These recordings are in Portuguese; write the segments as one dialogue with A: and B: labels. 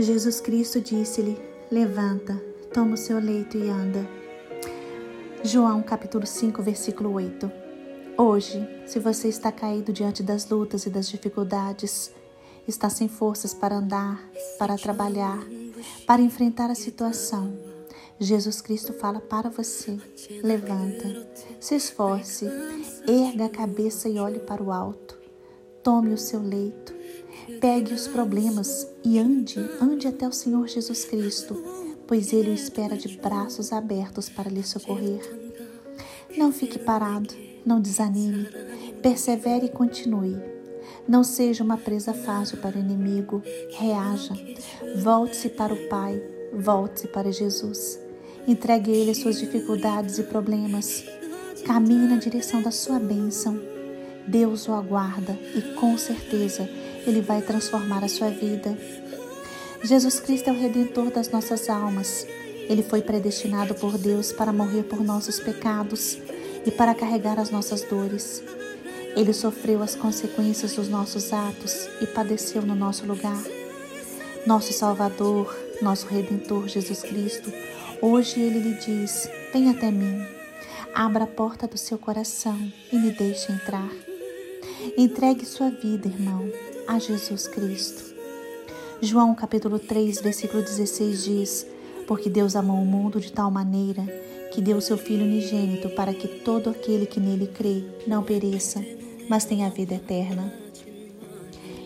A: Jesus Cristo disse-lhe: Levanta, toma o seu leito e anda. João capítulo 5, versículo 8. Hoje, se você está caído diante das lutas e das dificuldades, está sem forças para andar, para trabalhar, para enfrentar a situação, Jesus Cristo fala para você: levanta, se esforce, erga a cabeça e olhe para o alto. Tome o seu leito, Pegue os problemas e ande, ande até o Senhor Jesus Cristo, pois Ele o espera de braços abertos para lhe socorrer. Não fique parado, não desanime, persevere e continue. Não seja uma presa fácil para o inimigo, reaja, volte-se para o Pai, volte-se para Jesus. Entregue a Ele as suas dificuldades e problemas. Caminhe na direção da sua bênção. Deus o aguarda e com certeza ele vai transformar a sua vida. Jesus Cristo é o redentor das nossas almas. Ele foi predestinado por Deus para morrer por nossos pecados e para carregar as nossas dores. Ele sofreu as consequências dos nossos atos e padeceu no nosso lugar. Nosso Salvador, nosso Redentor Jesus Cristo, hoje ele lhe diz: Vem até mim, abra a porta do seu coração e me deixe entrar. Entregue sua vida, irmão a Jesus Cristo. João capítulo 3, versículo 16 diz: Porque Deus amou o mundo de tal maneira que deu seu Filho unigênito para que todo aquele que nele crê não pereça, mas tenha vida eterna.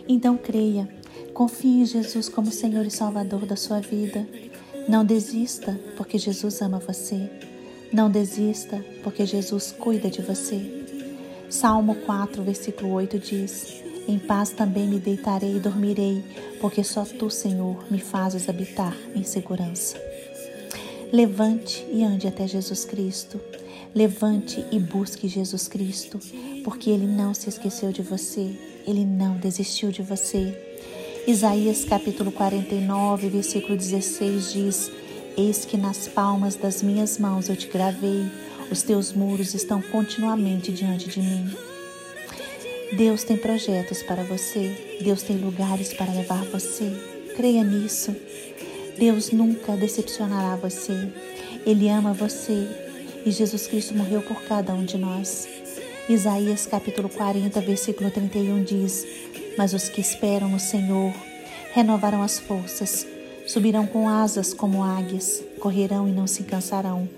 A: Então creia, confie em Jesus como Senhor e Salvador da sua vida. Não desista, porque Jesus ama você. Não desista, porque Jesus cuida de você. Salmo 4, versículo 8 diz: em paz também me deitarei e dormirei, porque só tu, Senhor, me fazes habitar em segurança. Levante e ande até Jesus Cristo. Levante e busque Jesus Cristo, porque Ele não se esqueceu de você, Ele não desistiu de você. Isaías capítulo 49, versículo 16 diz: Eis que nas palmas das minhas mãos eu te gravei, os teus muros estão continuamente diante de mim. Deus tem projetos para você, Deus tem lugares para levar você. Creia nisso. Deus nunca decepcionará você. Ele ama você e Jesus Cristo morreu por cada um de nós. Isaías capítulo 40, versículo 31 diz: Mas os que esperam no Senhor renovarão as forças, subirão com asas como águias, correrão e não se cansarão,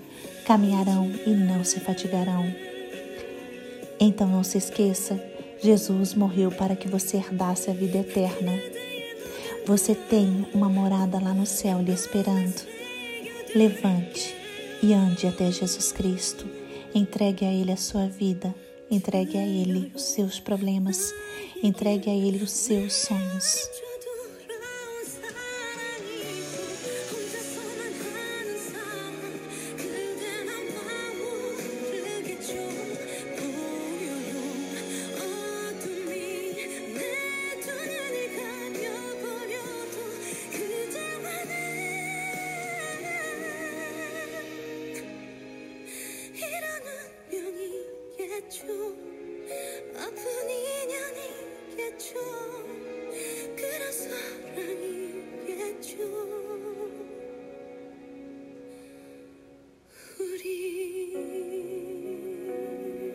A: caminharão e não se fatigarão. Então não se esqueça Jesus morreu para que você herdasse a vida eterna. Você tem uma morada lá no céu lhe esperando. Levante e ande até Jesus Cristo. Entregue a Ele a sua vida. Entregue a Ele os seus problemas. Entregue a Ele os seus sonhos.
B: 아픈 인연이겠죠. 그런 사랑이겠죠